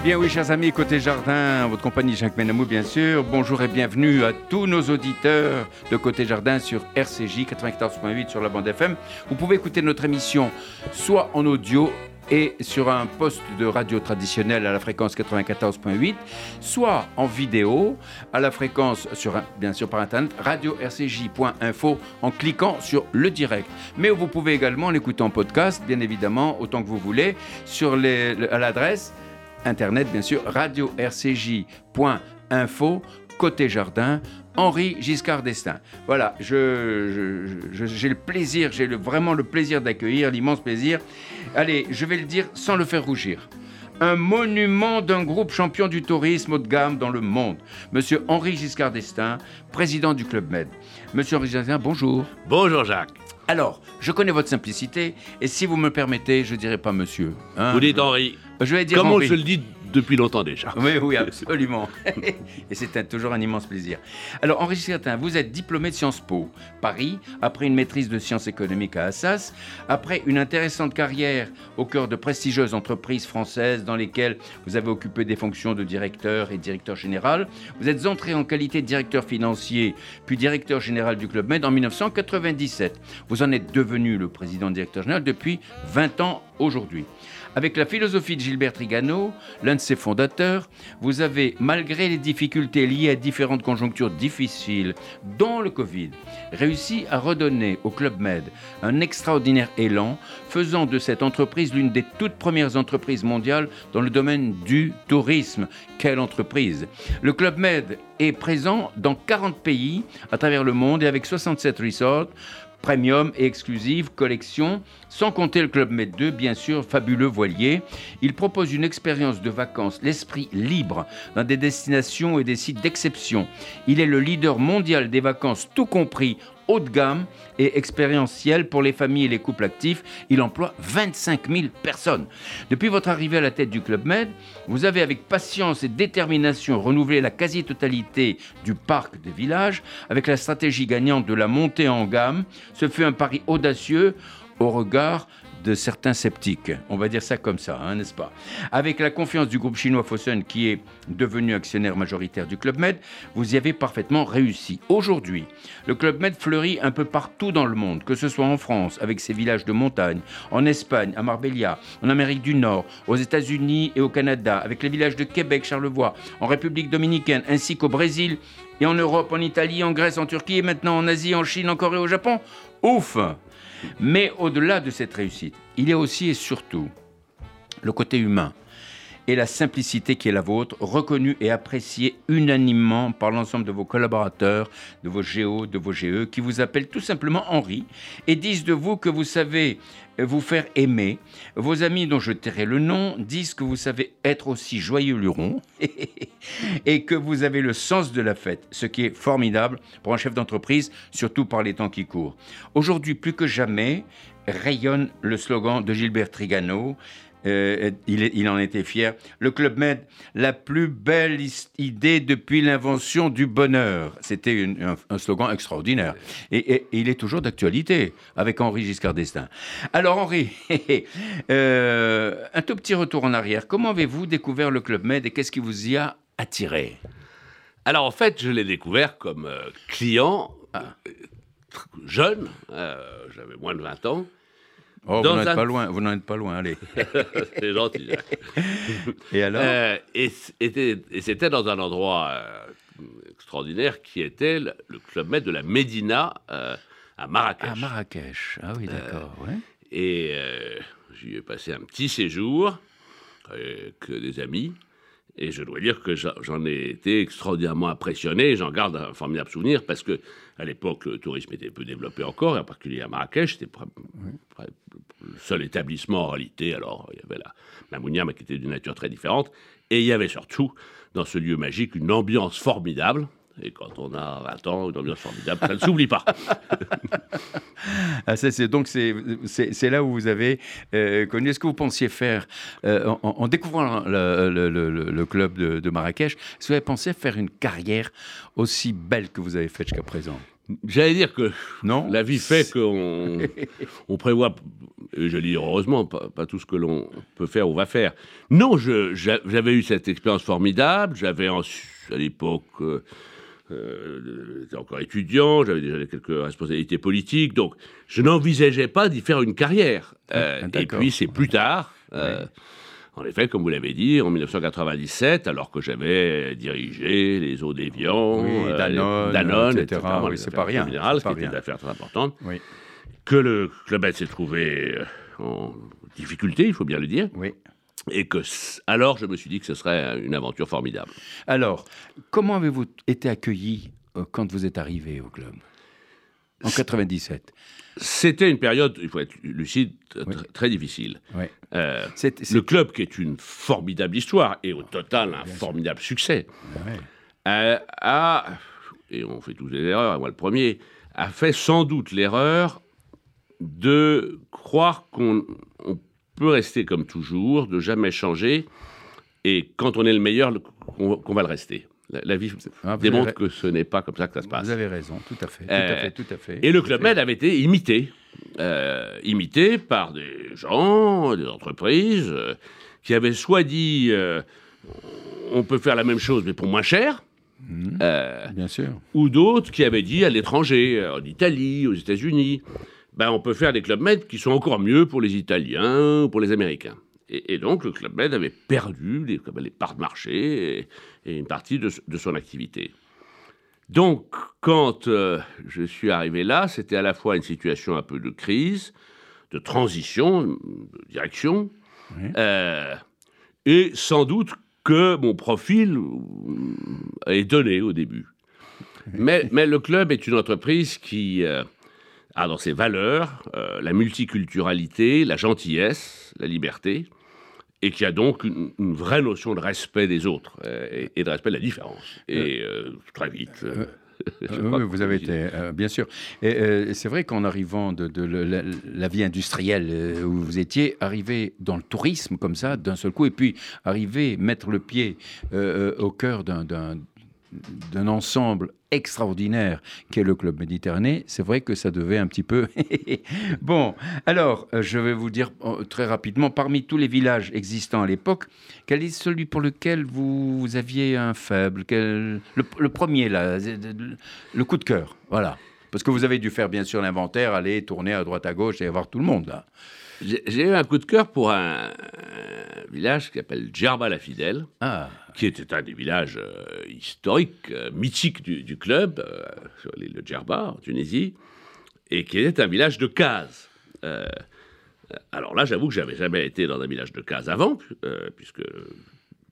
Eh bien oui, chers amis, côté jardin, votre compagnie Jacques Benamou, bien sûr. Bonjour et bienvenue à tous nos auditeurs de Côté Jardin sur RCJ 94.8 sur la bande FM. Vous pouvez écouter notre émission soit en audio et sur un poste de radio traditionnel à la fréquence 94.8, soit en vidéo à la fréquence, sur, bien sûr par internet, radio-rcj.info en cliquant sur le direct. Mais vous pouvez également l'écouter en podcast, bien évidemment, autant que vous voulez, sur à l'adresse internet, bien sûr, radio-rcj.info, côté jardin, Henri Giscard d'Estaing. Voilà, je, j'ai le plaisir, j'ai vraiment le plaisir d'accueillir, l'immense plaisir. Allez, je vais le dire sans le faire rougir. Un monument d'un groupe champion du tourisme haut de gamme dans le monde. Monsieur Henri Giscard d'Estaing, président du Club Med. Monsieur Henri Giscard bonjour. Bonjour Jacques. Alors, je connais votre simplicité, et si vous me permettez, je dirai pas monsieur. hein. Vous dites Henri. Je vais dire Comme Henri. se le dit depuis longtemps déjà. Oui, oui, absolument. Et c'est toujours un immense plaisir. Alors, Henri Certain, vous êtes diplômé de Sciences Po, Paris, après une maîtrise de sciences économiques à Assas, après une intéressante carrière au cœur de prestigieuses entreprises françaises dans lesquelles vous avez occupé des fonctions de directeur et directeur général. Vous êtes entré en qualité de directeur financier, puis directeur général du Club Med en 1997. Vous en êtes devenu le président directeur général depuis 20 ans aujourd'hui. Avec la philosophie de Gilbert Trigano, l'un ses fondateurs, vous avez, malgré les difficultés liées à différentes conjonctures difficiles, dont le Covid, réussi à redonner au Club Med un extraordinaire élan, faisant de cette entreprise l'une des toutes premières entreprises mondiales dans le domaine du tourisme. Quelle entreprise Le Club Med est présent dans 40 pays à travers le monde et avec 67 resorts premium et exclusive collection, sans compter le Club Med 2, bien sûr, fabuleux voilier. Il propose une expérience de vacances, l'esprit libre, dans des destinations et des sites d'exception. Il est le leader mondial des vacances, tout compris, haut de gamme et expérientiel pour les familles et les couples actifs. Il emploie 25 000 personnes. Depuis votre arrivée à la tête du Club Med, vous avez avec patience et détermination renouvelé la quasi-totalité du parc des villages avec la stratégie gagnante de la montée en gamme. Ce fut un pari audacieux au regard de certains sceptiques. On va dire ça comme ça, hein, n'est-ce pas? Avec la confiance du groupe chinois Fosun qui est devenu actionnaire majoritaire du Club Med, vous y avez parfaitement réussi. Aujourd'hui, le Club Med fleurit un peu partout dans le monde, que ce soit en France avec ses villages de montagne, en Espagne, à Marbella, en Amérique du Nord, aux États-Unis et au Canada, avec les villages de Québec, Charlevoix, en République dominicaine, ainsi qu'au Brésil et en Europe, en Italie, en Grèce, en Turquie et maintenant en Asie, en Chine, en Corée, au Japon. Ouf Mais au-delà de cette réussite, il y a aussi et surtout le côté humain et la simplicité qui est la vôtre, reconnue et appréciée unanimement par l'ensemble de vos collaborateurs, de vos géos, de vos GE, qui vous appellent tout simplement Henri et disent de vous que vous savez vous faire aimer. Vos amis dont je tairai le nom disent que vous savez être aussi joyeux luron et que vous avez le sens de la fête, ce qui est formidable pour un chef d'entreprise, surtout par les temps qui courent. Aujourd'hui, plus que jamais, rayonne le slogan de Gilbert Trigano. Euh, il, en était fier. Le Club Med, la plus belle idée depuis l'invention du bonheur. C'était un, un slogan extraordinaire. Et, et- et il est toujours d'actualité avec Henri Giscard d'Estaing. Alors Henri, euh, un tout petit retour en arrière. Comment avez-vous découvert le Club Med et qu'est-ce qui vous y a attiré? Alors en fait, je l'ai découvert comme euh, client Ah. jeune, euh, j'avais moins de 20 ans. Oh, vous n'en êtes pas loin, vous n'en êtes pas loin, allez. C'est gentil. Jacques. Et alors Euh, et c'était dans un endroit euh, extraordinaire qui était le, le club Med de la Médina euh, à Marrakech. À Marrakech. Ah oui, d'accord. ouais. Et euh, j'y ai passé un petit séjour avec des amis. Et je dois dire que j'en ai été extraordinairement impressionné. J'en garde un formidable souvenir parce que à l'époque, le tourisme était peu développé encore, et en particulier à Marrakech. C'était seul établissement en réalité. Alors, il y avait la Mamounia, mais qui était d'une nature très différente. Et il y avait surtout, dans ce lieu magique, une ambiance formidable. Et quand on a 20 ans, une ambiance formidable, ça ne s'oublie pas. Ah, c'est donc c'est là où vous avez euh, connu. Est-ce que vous pensiez faire euh, en, découvrant le club de, de Marrakech, est-ce que vous avez pensé faire une carrière aussi belle que vous avez faite jusqu'à présent? J'allais dire que Non la vie fait qu'on on prévoit, et je dis heureusement, pas, pas tout ce que l'on peut faire ou va faire. Non, j'avais eu cette expérience formidable. J'avais à l'époque, euh, euh, j'étais encore étudiant, j'avais déjà quelques responsabilités politiques, donc je n'envisageais pas d'y faire une carrière. Euh, Ah, et d'accord. puis c'est plus tard. euh, En effet, comme vous l'avez dit, en 1997, alors que j'avais dirigé les eaux d'Évian, Oui, euh, Danone, etc. etc., Oui, c'est pas rien, ce qui était une affaire très importante, Oui, que le Club s'est trouvé euh, en difficulté, il faut bien le dire, oui. et que alors je me suis dit que ce serait une aventure formidable. Alors, comment avez-vous été accueilli euh, quand vous êtes arrivé au club? En 97. C'était une période, il faut être lucide, Oui. très difficile. Oui. Euh, le club, qui est une formidable histoire, et au total un formidable succès, Ouais. euh, a, et on fait tous des erreurs, et moi le premier, a fait sans doute l'erreur de croire qu'on on peut rester comme toujours, de jamais changer, et quand on est le meilleur, le- qu'on qu'on va le rester. La, la vie Ah, démontre que ce n'est pas comme ça que ça se passe. Vous avez raison, tout à fait, tout Euh, à fait, tout à fait. Et le Club. Med avait été imité. Euh, imité par des gens, des entreprises, euh, qui avaient soit dit euh, on peut faire la même chose mais pour moins cher, Mhm. euh, Bien sûr. ou d'autres qui avaient dit à l'étranger, euh, en Italie, aux États-Unis, ben, on peut faire des Club Med qui sont encore mieux pour les Italiens ou pour les Américains. Et, et donc le Club Med avait perdu les, les parts de marché et, et une partie de, de son activité. Donc, quand euh, je suis arrivé là, c'était à la fois une situation un peu de crise, de transition, de direction, Oui. euh, et sans doute que mon profil euh, est donné au début. Mais, mais le club est une entreprise qui euh, a dans ses valeurs la multiculturalité, la gentillesse, la liberté, et qui a donc une, une vraie notion de respect des autres euh, et, et de respect de la différence. Et euh, très vite. euh, Euh, crois oui, vous avez été, euh, bien sûr. Et euh, c'est vrai qu'en arrivant de, la, la vie industrielle euh, où vous étiez, arrivé dans le tourisme comme ça, d'un seul coup, et puis arriver, mettre le pied au cœur d'un- d'un ensemble extraordinaire qu'est le Club Méditerranée, c'est vrai que ça devait un petit peu... bon, alors, euh, je vais vous dire euh, très rapidement, parmi tous les villages existants à l'époque, quel est celui pour lequel vous, aviez un faible quel- le, le premier, là, le coup de cœur, voilà. Parce que vous avez dû faire bien sûr l'inventaire, aller tourner à droite à gauche et voir tout le monde, là. J'ai eu un coup de cœur pour un, un village qui s'appelle Djerba la Fidèle, Ah, qui était un des villages euh, historiques, euh, mythiques du, du club, euh, sur l'île de Djerba, en Tunisie, et qui était un village de cases. Euh, alors là, j'avoue que j'avais jamais été dans un village de cases avant, pu- puisque le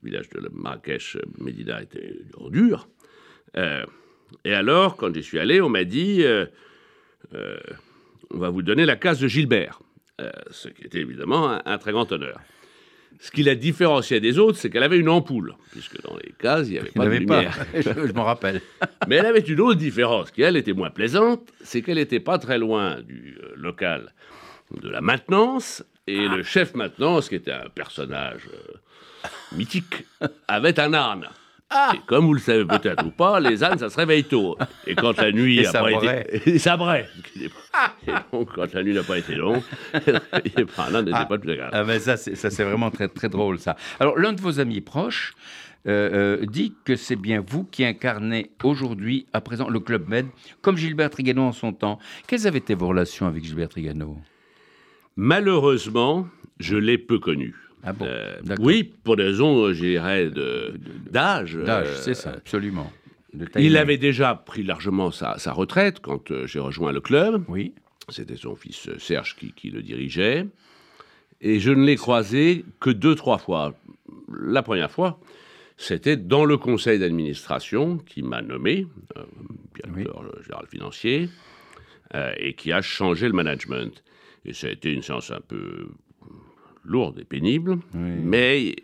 village de Marrakech, Médina, était en dur. Et alors, quand j'y suis allé, on m'a dit euh, euh, on va vous donner la case de Gilbert, Euh, ce qui était évidemment un, un très grand honneur. Ce qui la différenciait des autres, c'est qu'elle avait une ampoule, puisque dans les cases, il n'y avait il pas de n'avait pas, lumière. je, je m'en rappelle. Mais elle avait une autre différence, qui elle était moins plaisante, c'est qu'elle n'était pas très loin du local de la maintenance, et le chef maintenance, qui était un personnage mythique, avait un âne. Et comme vous le savez peut-être ou pas, les ânes, ça se réveille tôt. Et quand la nuit Et n'a pas été... Et ça braie. Et donc, quand la nuit n'a pas été longue, et ben, l'âne n'était Ah. pas plus agréable. Ah ben ça, c'est, ça, c'est vraiment très, très drôle, ça. Alors, l'un de vos amis proches euh, euh, dit que c'est bien vous qui incarnez aujourd'hui, à présent, le Club Med, comme Gilbert Trigano en son temps. Quelles avaient été vos relations avec Gilbert Trigano? Malheureusement, je l'ai peu connu. Ah bon Euh, oui, pour des raisons, euh, je dirais, de- d'âge. D'âge, euh, c'est ça, absolument. Il avait déjà pris largement sa, sa retraite quand euh, j'ai rejoint le club. Oui. C'était son fils Serge qui, qui le dirigeait. Et je ne l'ai croisé que deux, trois fois. La première fois, c'était dans le conseil d'administration qui m'a nommé, euh, directeur général financier, euh, et qui a changé le management. Et ça a été une séance un peu lourde et pénible, mais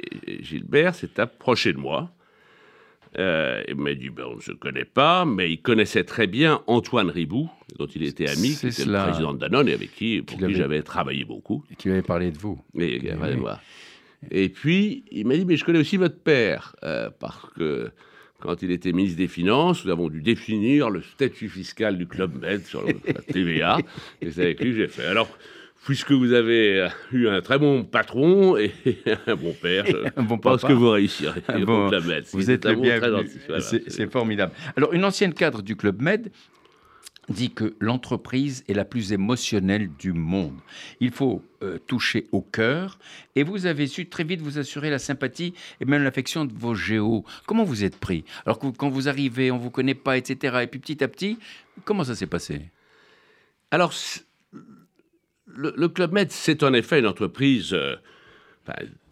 Gilbert s'est approché de moi. Euh, il m'a dit, ben, on ne se connaît pas, mais il connaissait très bien Antoine Ribou, dont il était ami, qui était le président de Danone et avec qui, pour qui j'avais travaillé beaucoup. Et qui avait parlé de vous. Et, et puis, il m'a dit, mais je connais aussi votre père, euh, parce que quand il était ministre des Finances, nous avons dû définir le statut fiscal du Club Med sur la TVA, et c'est avec lui que j'ai fait. Alors, puisque vous avez eu un très bon patron et un bon père, je bon pense que vous réussirez bon, Club Med. Vous êtes le bienvenu. c'est formidable. Alors, une ancienne cadre du Club Med dit que l'entreprise est la plus émotionnelle du monde. Il faut euh, toucher au cœur et vous avez su très vite vous assurer la sympathie et même l'affection de vos géos. Comment vous êtes pris? Alors que quand vous arrivez, on ne vous connaît pas, etc. Et puis petit à petit, comment ça s'est passé? Alors, le, Club Med, c'est en effet une entreprise euh,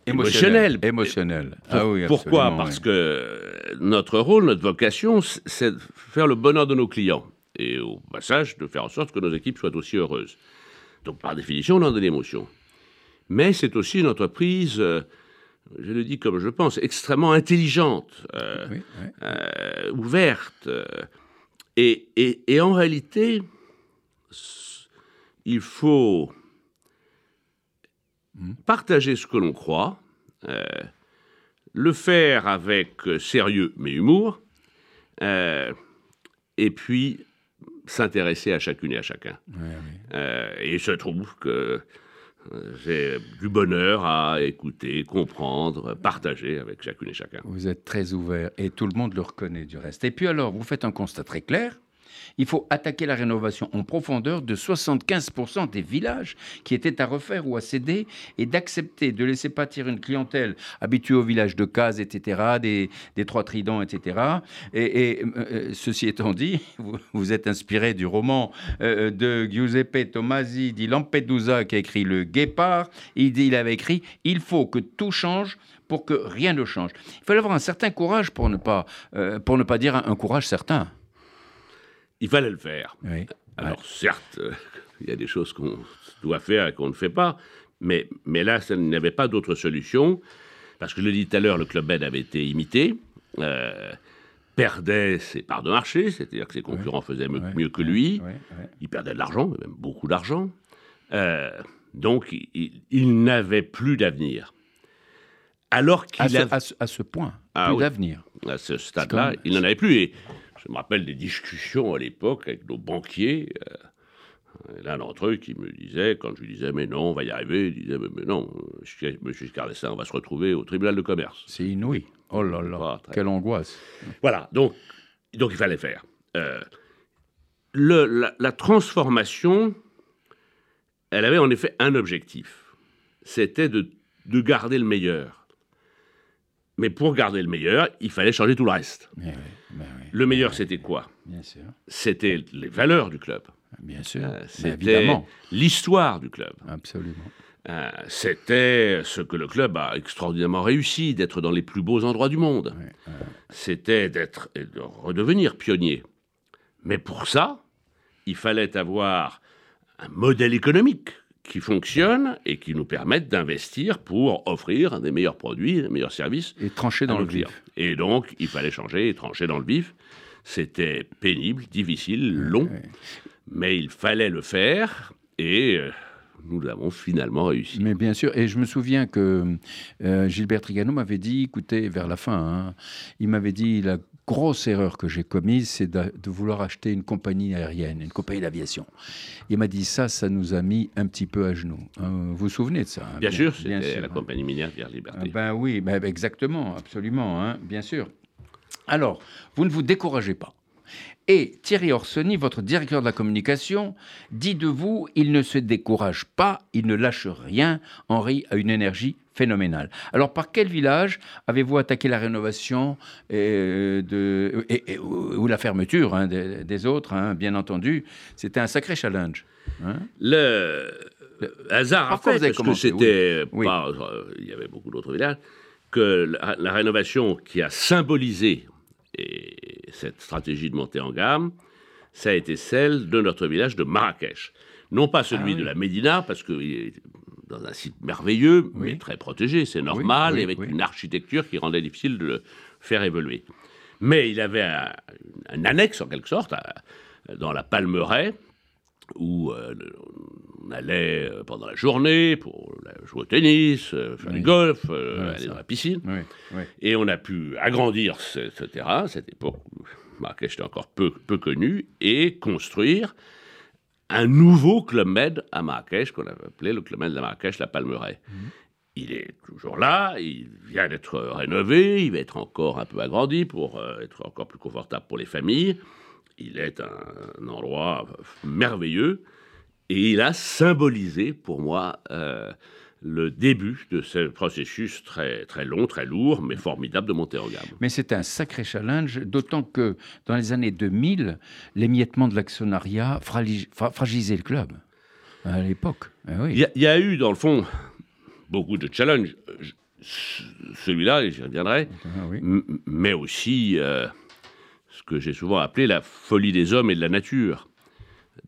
émotionnelle. Émotionnelle. ah oui, pourquoi? Parce que notre rôle, notre vocation, c'est de faire le bonheur de nos clients et au passage de faire en sorte que nos équipes soient aussi heureuses. Donc par définition, on a de l'émotion. Mais c'est aussi une entreprise, euh, je le dis comme je pense, extrêmement intelligente, euh, euh, ouverte. Et, et, en réalité, il faut partager ce que l'on croit, le faire avec sérieux mais humour, et puis s'intéresser à chacune et à chacun. Euh, et il se trouve que euh, j'ai du bonheur à écouter, comprendre, partager avec chacune et chacun. Vous êtes très ouvert et tout le monde le reconnaît du reste. Et puis alors, vous faites un constat très clair il faut attaquer la rénovation en profondeur de 75% des villages qui étaient à refaire ou à céder et d'accepter de laisser pâtir une clientèle habituée au village de Cazes, etc., des, Trois Tridents, etc. Et, euh, ceci étant dit, vous, êtes inspiré du roman euh, de Giuseppe Tomasi di Lampedusa qui a écrit Le Guépard. Il, avait écrit Il faut que tout change pour que rien ne change. Il fallait avoir un certain courage pour ne pas, euh, pour ne pas dire un courage certain il fallait le faire. Alors certes, euh, il y a des choses qu'on doit faire et qu'on ne fait pas, mais, mais là, il n'y avait pas d'autre solution, parce que je l'ai dit tout à l'heure, le Club Med avait été imité, euh, perdait ses parts de marché, c'est-à-dire que ses concurrents faisaient mieux, que lui, il perdait de l'argent, même beaucoup d'argent, euh, donc il, n'avait plus d'avenir. Alors qu'il à, à, ce point, ah plus d'avenir. À ce stade-là, il n'en avait plus. Et je me rappelle des discussions à l'époque avec nos banquiers. Euh, l'un d'entre eux qui me disait, quand je lui disais, mais non, on va y arriver, il disait, mais, non, monsieur Giscard d'Estaing, on va se retrouver au tribunal de commerce. C'est inouï. Oh là là, quelle angoisse. Voilà, donc, donc il fallait faire. Euh, le, la, transformation, elle avait en effet un objectif. C'était de, de garder le meilleur. Mais pour garder le meilleur, il fallait changer tout le reste. Eh ben le meilleur, c'était quoi? C'était les valeurs du club. Bien sûr. Euh, c'était l'histoire du club. Absolument. Euh, c'était ce que le club a extraordinairement réussi, d'être dans les plus beaux endroits du monde. C'était d'être et de redevenir pionnier. Mais pour ça, il fallait avoir un modèle économique qui fonctionnent et qui nous permettent d'investir pour offrir des meilleurs produits, des meilleurs services. Et trancher dans le vif. Et donc, il fallait changer et trancher dans le vif. C'était pénible, difficile, long, mais il fallait le faire et euh, nous avons finalement réussi. Mais bien sûr, et je me souviens que euh, Gilbert Trigano m'avait dit, écoutez, vers la fin, hein, il m'avait dit, la grosse erreur que j'ai commise, c'est de, vouloir acheter une compagnie aérienne, une compagnie d'aviation. Il m'a dit ça, ça nous a mis un petit peu à genoux. Hein, vous vous souvenez de ça hein, bien, sûr, c'était la compagnie minière Pierre Liberté. Ah ben oui, ben exactement, absolument, hein, bien sûr. Alors, vous ne vous découragez pas. Et Thierry Orsoni, votre directeur de la communication, dit de vous, il ne se décourage pas, il ne lâche rien. Henri a une énergie phénoménale. Alors, par quel village avez-vous attaqué la rénovation et, de, ou la fermeture hein, des, autres, hein, bien entendu? C'était un sacré challenge. Hein? le, hasard a fait, parce que c'était pas... Euh, il y avait beaucoup d'autres villages. que la, la rénovation qui a symbolisé et cette stratégie de montée en gamme, ça a été celle de notre village de Marrakech. Non pas celui Ah oui. de la Médina, parce qu'il est dans un site merveilleux, mais très protégé, c'est normal, oui, et avec une architecture qui rendait difficile de le faire évoluer. Mais il avait un, un annexe, en quelque sorte, à- dans la Palmeraie, où euh, on allait euh, pendant la journée pour jouer au tennis, euh, faire du golf, euh, aller ça. dans la piscine. Et on a pu agrandir ce, ce terrain, à cette époque Marrakech était encore peu, peu connu, et construire un nouveau Club Med à Marrakech, qu'on avait appelé le Club Med de Marrakech, la Palmeraie. Il est toujours là, il vient d'être rénové, il va être encore un peu agrandi pour euh, être encore plus confortable pour les familles. Il est un, endroit merveilleux et il a symbolisé pour moi euh, le début de ce processus très, très long, très lourd, mais formidable de montée en gamme. Mais c'est un sacré challenge, d'autant que dans les années 2000, l'émiettement de l'actionnariat fragilisait le club. À l'époque. Oui. Il y, a- il y a eu, dans le fond, beaucoup de challenges. Celui-là, j'y reviendrai, Ah oui. Mais aussi euh, ce que j'ai souvent appelé la folie des hommes et de la nature.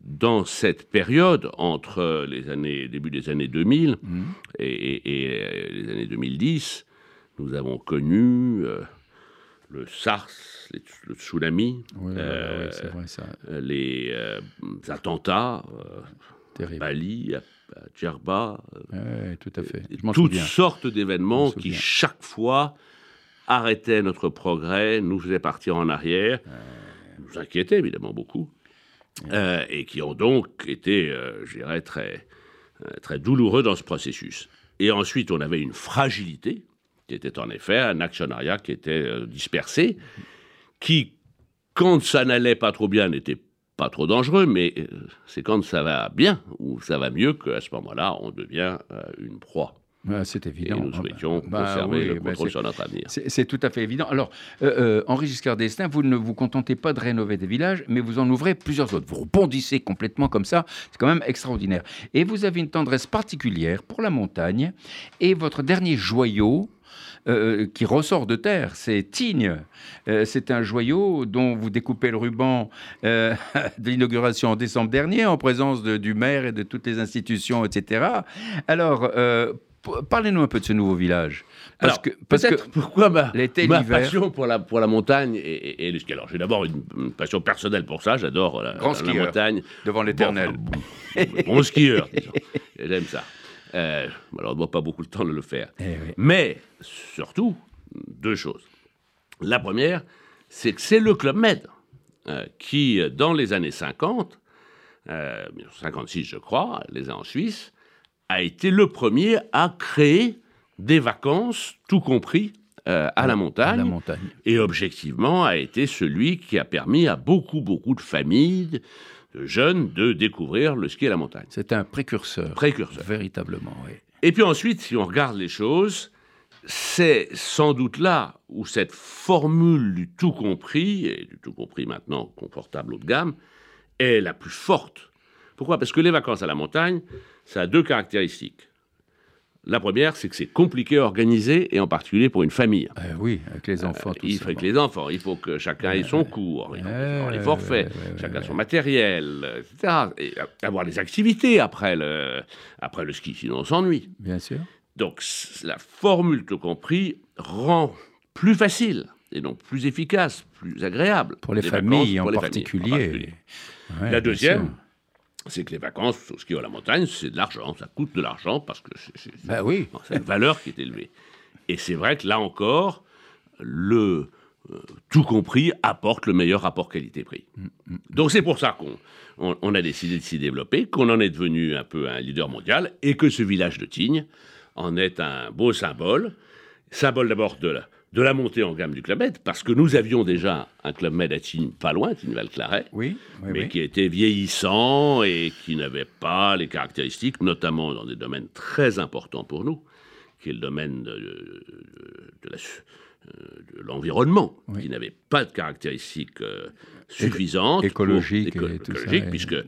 Dans cette période, entre les années, début des années 2000 Mhm. et, et- et, euh, les années 2010, nous avons connu euh, le SARS, les- le tsunami, Oui, voilà, euh, oui, c'est vrai ça. euh, les euh, attentats, euh. Bali, à, à Djerba, euh, tout à fait. Toutes souviens. sortes d'événements m'en qui, chaque fois, arrêtaient notre progrès, nous faisaient partir en arrière, nous inquiétaient évidemment beaucoup, euh, et qui ont donc été, euh, je dirais, très, euh, très douloureux dans ce processus. Et ensuite, on avait une fragilité, qui était en effet un actionnariat qui était dispersé, qui, quand ça n'allait pas trop bien, n'était pas trop dangereux, mais c'est quand ça va bien ou ça va mieux qu'à ce moment-là, on devient une proie. Ah, c'est Et évident. nous Ah, bah, souhaitions bah, conserver oui, le bah, contrôle sur notre avenir. C'est tout à fait évident. Alors, euh, euh, Henri Giscard d'Estaing, vous ne vous contentez pas de rénover des villages, mais vous en ouvrez plusieurs autres. Vous rebondissez complètement comme ça. C'est quand même extraordinaire. Et vous avez une tendresse particulière pour la montagne. Et votre dernier joyau, euh, qui ressort de terre, c'est Tignes. Euh, c'est un joyau dont vous découpez le ruban euh, de l'inauguration en décembre dernier, en présence de- du maire et de toutes les institutions, etc. Alors, euh, parlez-nous un peu de ce nouveau village. Parce Alors, que, parce que Peut-être pourquoi ma, l'été, ma passion pour la, pour la montagne et, et- et le ski. Alors, j'ai d'abord une, une passion personnelle pour ça. J'adore la, Grand la skieur. montagne. devant l'éternel. Bon, bon, bon skieur, J'aime ça. Euh, malheureusement, pas beaucoup de temps de le faire. Eh oui. Mais, surtout, deux choses. La première, c'est que c'est le Club Med euh, qui, euh, dans les années 50, euh, 1956 je crois, les ans en Suisse, a été le premier à créer des vacances, tout compris, euh, à la à montagne. la montagne. Et objectivement, a été celui qui a permis à beaucoup, beaucoup de familles, de jeunes, de découvrir le ski à la montagne. C'est un précurseur. Précurseur. Véritablement, oui. Et puis ensuite, si on regarde les choses, c'est sans doute là où cette formule du tout compris, et du tout compris maintenant confortable haut de gamme, est la plus forte. Pourquoi? Parce que les vacances à la montagne, ça a deux caractéristiques. La première, c'est que c'est compliqué à organiser, et en particulier pour une famille. Euh, oui, avec les enfants, tout il faut avec bon. les enfants, il faut que chacun ait son cours, les forfaits, chacun son matériel, euh, etc. Et avoir des activités après le, après le ski, sinon on s'ennuie. Bien sûr. Donc la formule tout compris rend plus facile et donc plus efficace, plus agréable Pour les les familles, vacances en, pour les familles, particulier. en particulier. Ouais, La deuxième. C'est que les vacances au ski ou à la montagne, c'est de l'argent, ça coûte de l'argent parce que c'est- Ben oui. une valeur qui est élevée. Et c'est vrai que là encore, le euh, tout compris apporte le meilleur rapport qualité-prix. Donc c'est pour ça qu'on on- on a décidé de s'y développer, qu'on en est devenu un peu un leader mondial et que ce village de Tignes en est un beau symbole. Symbole d'abord de la, de la montée en gamme du Club Med, parce que nous avions déjà un Club Med à Tignes, pas loin, Tignes-Val-Claret, Oui, oui, mais oui. qui était vieillissant et qui n'avait pas les caractéristiques, notamment dans des domaines très importants pour nous, qui est le domaine de, euh, l'environnement, Oui. qui n'avait pas de caractéristiques euh, suffisantes. écologiques éco- et- puisque euh,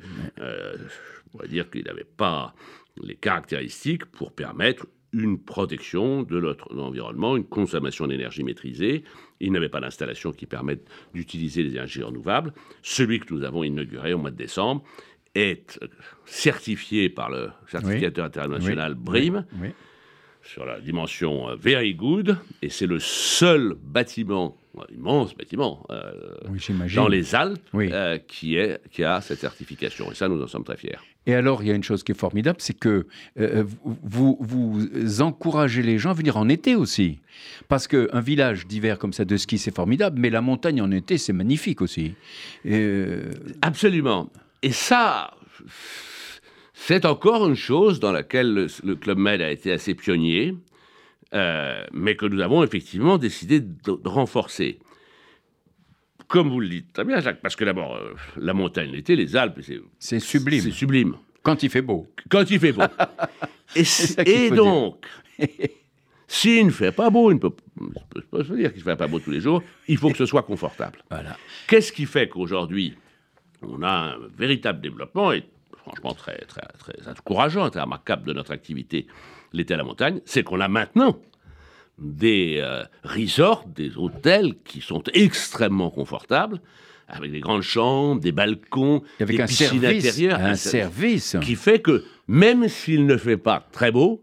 je pourrais dire qu'il n'avait pas les caractéristiques pour permettre une protection de notre environnement, une consommation d'énergie maîtrisée. Il n'avait pas d'installation qui permette d'utiliser les énergies renouvelables. Celui que nous avons inauguré au mois de décembre est certifié par le certificateur international BRIM Oui. sur la dimension euh, Very Good, et c'est le seul bâtiment, immense bâtiment, euh, Oui, dans les Alpes Oui. euh, qui, est, qui a cette certification. Et ça, nous en sommes très fiers. Et alors, il y a une chose qui est formidable, c'est que euh, vous, vous, encouragez les gens à venir en été aussi. Parce qu'un village d'hiver comme ça de ski, c'est formidable, mais la montagne en été, c'est magnifique aussi. Euh, Absolument. Et ça, c'est encore une chose dans laquelle le, Club Med a été assez pionnier, euh, mais que nous avons effectivement décidé de renforcer. Comme vous le dites très bien, Jacques, parce que d'abord, euh, la montagne l'été, les Alpes, c'est c'est sublime. c'est sublime. Quand il fait beau. Quand il fait beau. et donc, s'il ne fait pas beau, il ne peut pas se dire qu'il ne fait pas beau tous les jours, il faut que ce soit confortable. Voilà. Qu'est-ce qui fait qu'aujourd'hui, on a un véritable développement et franchement très, très, très encourageant, très remarquable de notre activité l'été à la montagne C'est qu'on a maintenant des euh, resorts, des hôtels qui sont extrêmement confortables, avec des grandes chambres, des balcons, Avec des un piscines service. intérieures, Un un service. qui fait que même s'il ne fait pas très beau,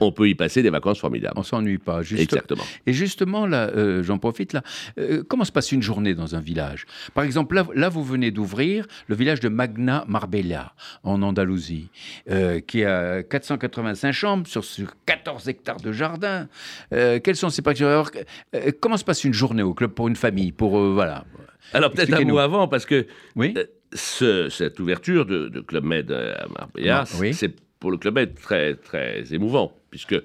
on peut y passer des vacances formidables. On s'ennuie pas. Juste- Exactement. Et justement, là, euh, j'en profite là. euh, comment se passe une journée dans un village? Par exemple, là, là, vous venez d'ouvrir le village de Magna Marbella, en Andalousie, euh, qui a 485 chambres sur, sur 14 hectares de jardin. Quelles sont ces particularités Comment se passe une journée au club pour une famille Pour voilà. Alors peut-être un mot avant, parce que Oui. Ce- cette ouverture de, de Club Med à Marbella, oui. c'est pour le Club Med très, très émouvant, puisque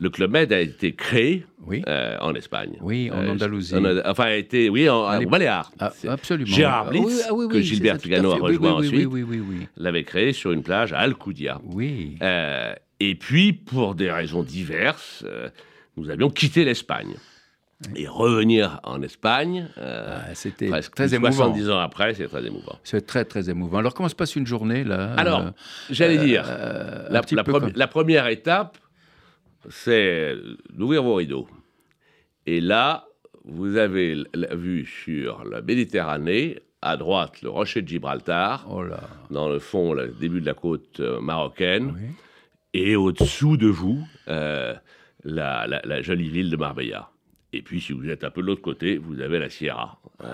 le Club Med a été créé Oui. euh, en Espagne. Oui, en Euh, Andalousie. en a- enfin, a été, oui, en, aux Baléares. Ah, absolument. Gérard Blitz, ah oui, oui, que Gilbert Trigano a rejoint ensuite, l'avait créé sur une plage à Alcudia. Oui. Euh, et puis, pour des raisons diverses, euh, nous avions quitté l'Espagne. Et revenir en Espagne, euh, Ah, C'était très émouvant. 70 ans après, c'est très émouvant. C'est très très émouvant. Alors comment se passe une journée là Alors, euh, j'allais dire, euh, un la, comme- première étape, c'est d'ouvrir vos rideaux. Et là, vous avez la vue sur la Méditerranée, à droite, le rocher de Gibraltar, Oh là. dans le fond, le début de la côte marocaine, Oui. et au-dessous de vous, la jolie ville de Marbella. Et puis, si vous êtes un peu de l'autre côté, vous avez la Sierra, euh,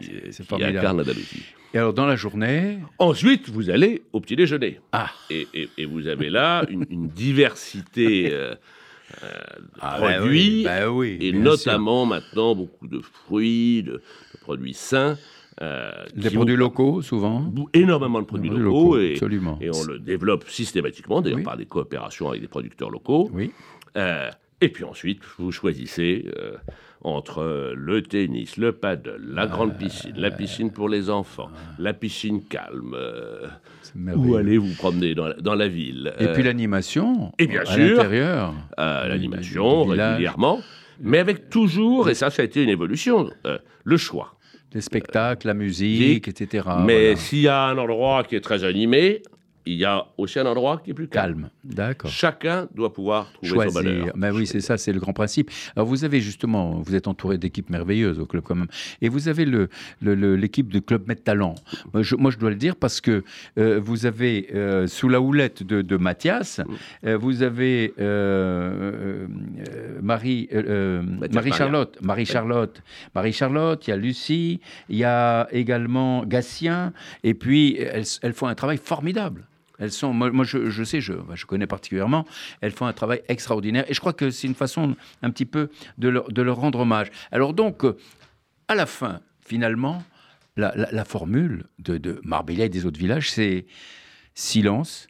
qui, Ah, qui formidable. incarne l'Andalousie. Et alors dans la journée, Ensuite, vous allez au petit déjeuner. ah, Et, et- et vous avez là une, une diversité euh, euh, de Ah, bah produits, oui, bah oui, et notamment maintenant beaucoup de fruits, de, de produits sains. euh, des qui produits locaux souvent. énormément de produits locaux, et, absolument. et on le développe systématiquement, d'ailleurs Oui. par des coopérations avec des producteurs locaux. Oui. Euh, et puis ensuite, vous choisissez euh, entre euh, le tennis, le paddle, la grande piscine, la piscine pour les enfants, la piscine calme, euh, où allez vous promener dans la, dans la ville. Et Euh, puis l'animation. et bien à sûr, l'intérieur. euh, l'animation régulièrement, mais avec toujours, et ça, ça a été une évolution, euh, le choix. Les spectacles, la musique, etc. mais voilà. s'il y a un endroit qui est très animé, il y a aussi un endroit qui est plus calme. calme. D'accord. Chacun doit pouvoir trouver son bonheur. choisir. Mais oui, c'est ça, c'est le grand principe. Alors vous avez justement, vous êtes entouré d'équipes merveilleuses au club quand même, et vous avez le l'équipe de Club Med Talent. Moi je, moi, je dois le dire parce que euh, vous avez euh, sous la houlette de, de Mathias, euh, vous avez Marie Marie. Charlotte, Marie Charlotte, Marie Charlotte. Il y a Lucie, il y a également Gatien, et puis elles, elles font un travail formidable. Elles sont, moi, moi, je, je sais, je, je connais particulièrement, elles font un travail extraordinaire et je crois que c'est une façon un petit peu de leur, de leur rendre hommage. Alors donc, euh, à la fin, finalement, la, la- la formule de, de Marbella et des autres villages, c'est silence,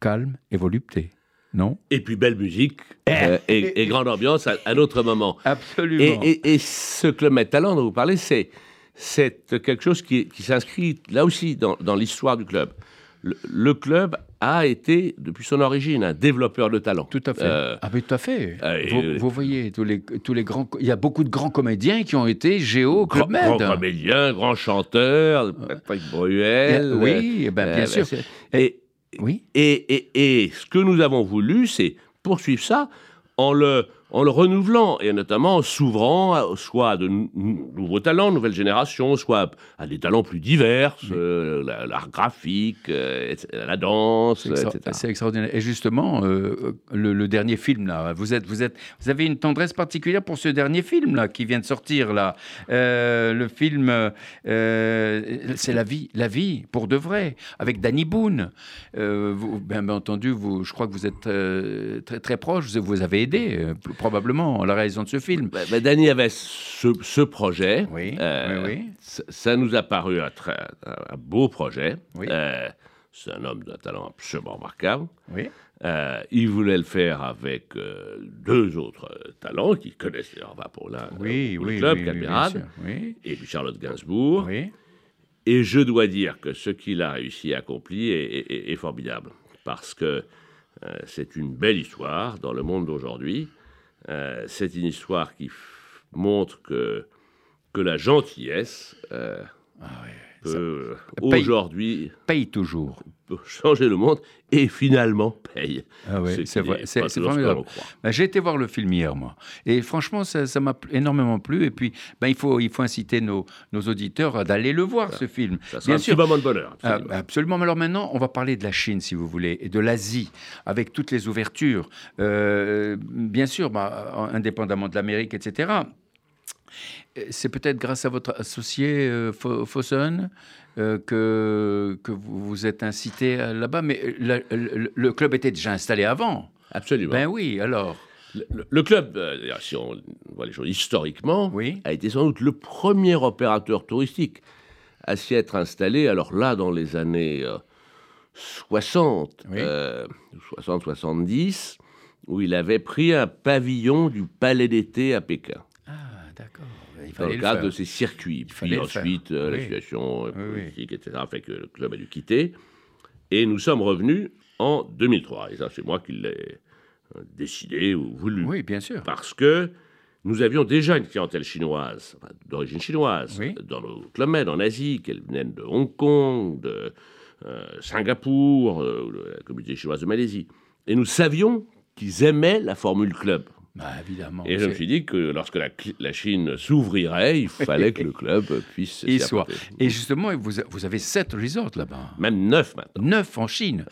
calme et volupté. Non? Et puis belle musique euh, et, et grande ambiance à un autre moment. Absolument. Et, et- et ce Club Med Talent dont vous parlez, c'est, c'est quelque chose qui, qui s'inscrit là aussi dans, dans l'histoire du club. Le, le club a été, depuis son origine, un développeur de talent. Tout à fait. Euh, ah, mais tout à fait. euh, vous, vous voyez, tous les, tous les grands. Il y a beaucoup de grands comédiens qui ont été géo au grand, Club Med. grand comédien, grand chanteur, Patrick Bruel. oui, eh ben, bien euh, sûr. Et, Oui. et, et, et ce que nous avons voulu, c'est poursuivre ça en le, en le renouvelant et notamment en s'ouvrant soit à de nou- nouveaux talents, nouvelles générations, soit à des talents plus divers, euh, la- l'art graphique, euh, la danse, C'est extra- etc. c'est extraordinaire. Et justement, euh, le, le dernier film là, vous êtes, vous êtes, vous avez une tendresse particulière pour ce dernier film là qui vient de sortir là. Le film, c'est la vie, la vie pour de vrai, avec Danny Boone. Vous, bien, bien entendu, vous, je crois que vous êtes très très proche. Vous, avez aidé probablement la réalisation de ce film. Bah, bah, Danny avait ce, ce projet. Oui, Euh, oui, oui. Ça, nous a paru un, très, un beau projet. Oui. Euh, c'est un homme d'un talent absolument remarquable. Oui. Euh, il voulait le faire avec euh, deux autres euh, talents qui connaissent leur va pour là Oui, club, oui, et puis Charlotte Gainsbourg. oui. Et je dois dire que ce qu'il a réussi à accomplir est, est- est- est formidable. Parce que c'est une belle histoire dans le monde d'aujourd'hui. Euh, c'est une histoire qui montre que, la gentillesse euh, Ah. Peut aujourd'hui Paye toujours. changer le monde et finalement paye. Ah ouais, Ce c'est vrai, c'est formidable. Ben, J'ai été voir le film hier, moi. Et franchement, ça m'a énormément plu. Et puis, ben, il, faut, il faut inciter nos, nos auditeurs à d'aller le voir, ce film. Ça sera Bien un sûr. moment de bonheur. Ah, absolument. absolument. Mais Alors maintenant, on va parler de la Chine, si vous voulez, et de l'Asie, avec toutes les ouvertures. Euh, bien sûr, bah, indépendamment de l'Amérique, etc. Euh, C'est peut-être grâce à votre associé euh, Fo- Fossen euh, que, que vous vous êtes incité là-bas. Mais la- le, le club était déjà installé avant. Absolument. Ben oui, alors. Le, club, euh, si on voit les choses historiquement, Oui. a été sans doute le premier opérateur touristique à s'y être installé. Alors là, dans les années euh, 60, Oui. euh, 60-70, où il avait pris un pavillon du Palais d'été à Pékin, d'accord. Il dans le cadre de ses circuits. Puis ensuite, euh, la situation euh, oui. politique, etc., fait que le club a dû quitter. Et nous sommes revenus en 2003. Et ça, c'est moi qui l'ai euh, décidé ou voulu. Oui, bien sûr. parce que nous avions déjà une clientèle chinoise, d'origine chinoise, Oui. dans nos clubs med en Asie, qu'elle venait de Hong Kong, de euh, Singapour, euh, de la communauté chinoise de Malaisie. Et nous savions qu'ils aimaient la formule club. Bah, évidemment. Et je me suis dit que lorsque la, Chine s'ouvrirait, il fallait que le club puisse s'y soit. Et justement, vous, avez sept resorts là-bas. Même neuf maintenant. Neuf en Chine.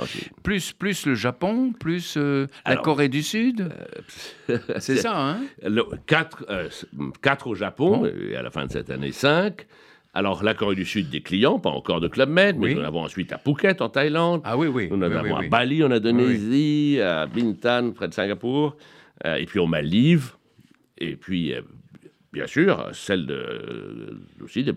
Plus, plus le Japon, plus euh, la Corée du Sud. C'est ça, hein Le- quatre, euh, quatre au Japon, Bon. et à la fin de cette année, cinq. Alors, la Corée du Sud, des clients, pas encore de Club Med, mais Oui. nous en avons ensuite à Phuket, en Thaïlande. Ah oui, oui. nous en oui, avons oui, à. Bali, en Indonésie, à Bintan, près de Singapour, euh, et puis aux Maldives. Et puis, euh, bien sûr, celle euh, aussi des,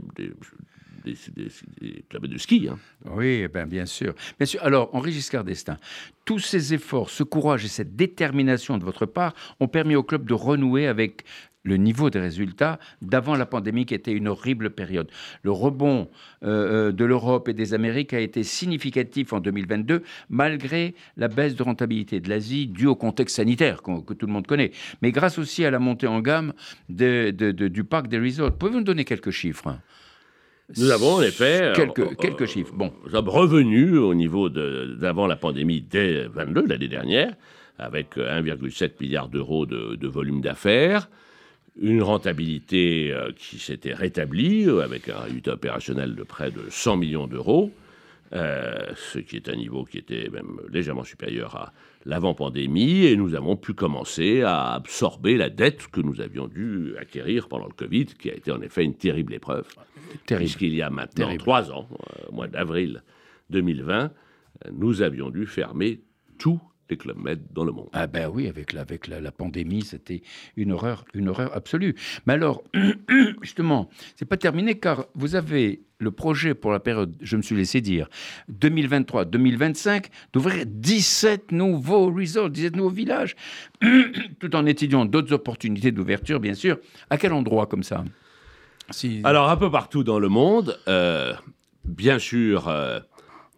des, clubs de ski. hein. Oui, ben, bien sûr. Bien sûr. Alors, Henri Giscard d'Estaing, tous ces efforts, ce courage et cette détermination de votre part ont permis au club de renouer avec le niveau des résultats d'avant la pandémie qui était une horrible période. Le rebond euh, euh, de l'Europe et des Amériques a été significatif en 2022 malgré la baisse de rentabilité de l'Asie due au contexte sanitaire que tout le monde connaît, mais grâce aussi à la montée en gamme de- de- de- du parc des resorts. Pouvez-vous nous donner quelques chiffres? Nous avons en effet... euh, Quelques, euh, quelques chiffres. Bon. Nous sommes revenus au niveau d'avant la pandémie dès 22, l'année dernière, avec euh, 1,7 milliard d'euros de, de volume d'affaires, une rentabilité euh, qui s'était rétablie euh, avec un résultat opérationnel de près de 100 millions d'euros, euh, ce qui est un niveau qui était même légèrement supérieur à l'avant-pandémie, et nous avons pu commencer à absorber la dette que nous avions dû acquérir pendant le Covid, qui a été en effet une terrible épreuve. Terrible. Puisqu'il y a maintenant Terrible. trois ans, au mois d'avril 2020, euh, nous avions dû fermer tous les clubs med dans le monde. Ah ben oui, avec la, avec la, la pandémie, c'était une horreur, une horreur absolue. Mais alors, justement, c'est pas terminé car vous avez le projet pour la période, je me suis laissé dire, 2023-2025, d'ouvrir 17 nouveaux resorts, 17 nouveaux villages, tout en étudiant d'autres opportunités d'ouverture, bien sûr. À quel endroit comme ça? Si... Alors, un peu partout dans le monde, euh, bien sûr, euh,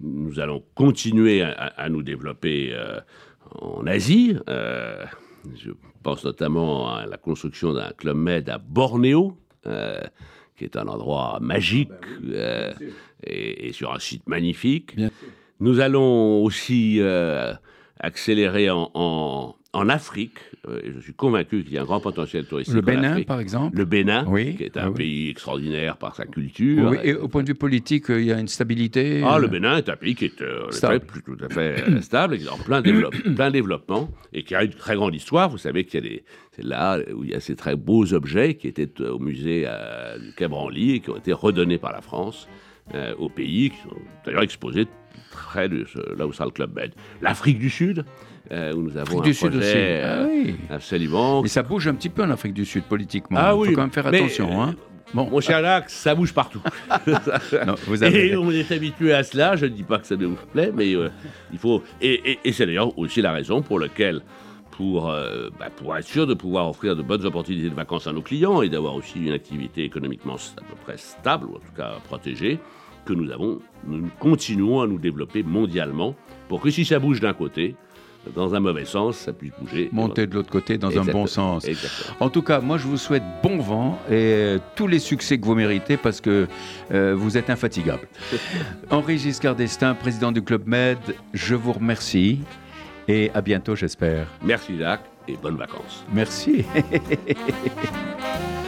nous allons continuer à, nous développer euh, en Asie. Euh, je pense notamment à la construction d'un club med à Bornéo, euh, qui est un endroit magique euh, et, et sur un site magnifique. Bien Nous allons aussi accélérer en, en, en Afrique. Euh, je suis convaincu qu'il y a un grand potentiel touristique. Le Bénin, par exemple Le Bénin, Oui, qui est ah un oui. pays extraordinaire par sa culture. Oui, et au point de vue politique, euh, il y a une stabilité Ah, euh, le Bénin est un pays qui est euh, Stable. tout à fait euh, stable, en plein, développe- plein développement, et qui a une très grande histoire. Vous savez qu'il y a des, c'est là où il y a ces très beaux objets qui étaient euh, au musée euh, du Quai Branly et qui ont été redonnés par la France euh, au pays, qui sont d'ailleurs exposés près de là où sera le Club Med. L'Afrique du Sud, euh, où nous avons Afrique un du Sud aussi. euh, Ah oui. absolument. Et ça bouge un petit peu en Afrique du Sud politiquement. Ah Il oui, faut quand même faire attention. Hein. Bon, Mon cher Lac, ça bouge partout. non, vous avez Et on est habitué à cela. Je ne dis pas que ça nous plaît, mais euh, il faut. Et, et- et c'est d'ailleurs aussi la raison pour laquelle, pour, euh, bah, pour être sûr de pouvoir offrir de bonnes opportunités de vacances à nos clients et d'avoir aussi une activité économiquement à peu près stable, ou en tout cas protégée, que nous avons, nous continuons à nous développer mondialement pour que si ça bouge d'un côté, dans un mauvais sens, ça puisse bouger. monter de l'autre côté dans un bon sens. Exactement. En tout cas, moi, je vous souhaite bon vent et euh, tous les succès que vous méritez parce que euh, vous êtes infatigable. Henri Giscard d'Estaing, président du Club Med, je vous remercie et à bientôt, j'espère. Merci Jacques et bonnes vacances. Merci.